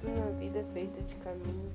Tudo na vida é feito de caminhos,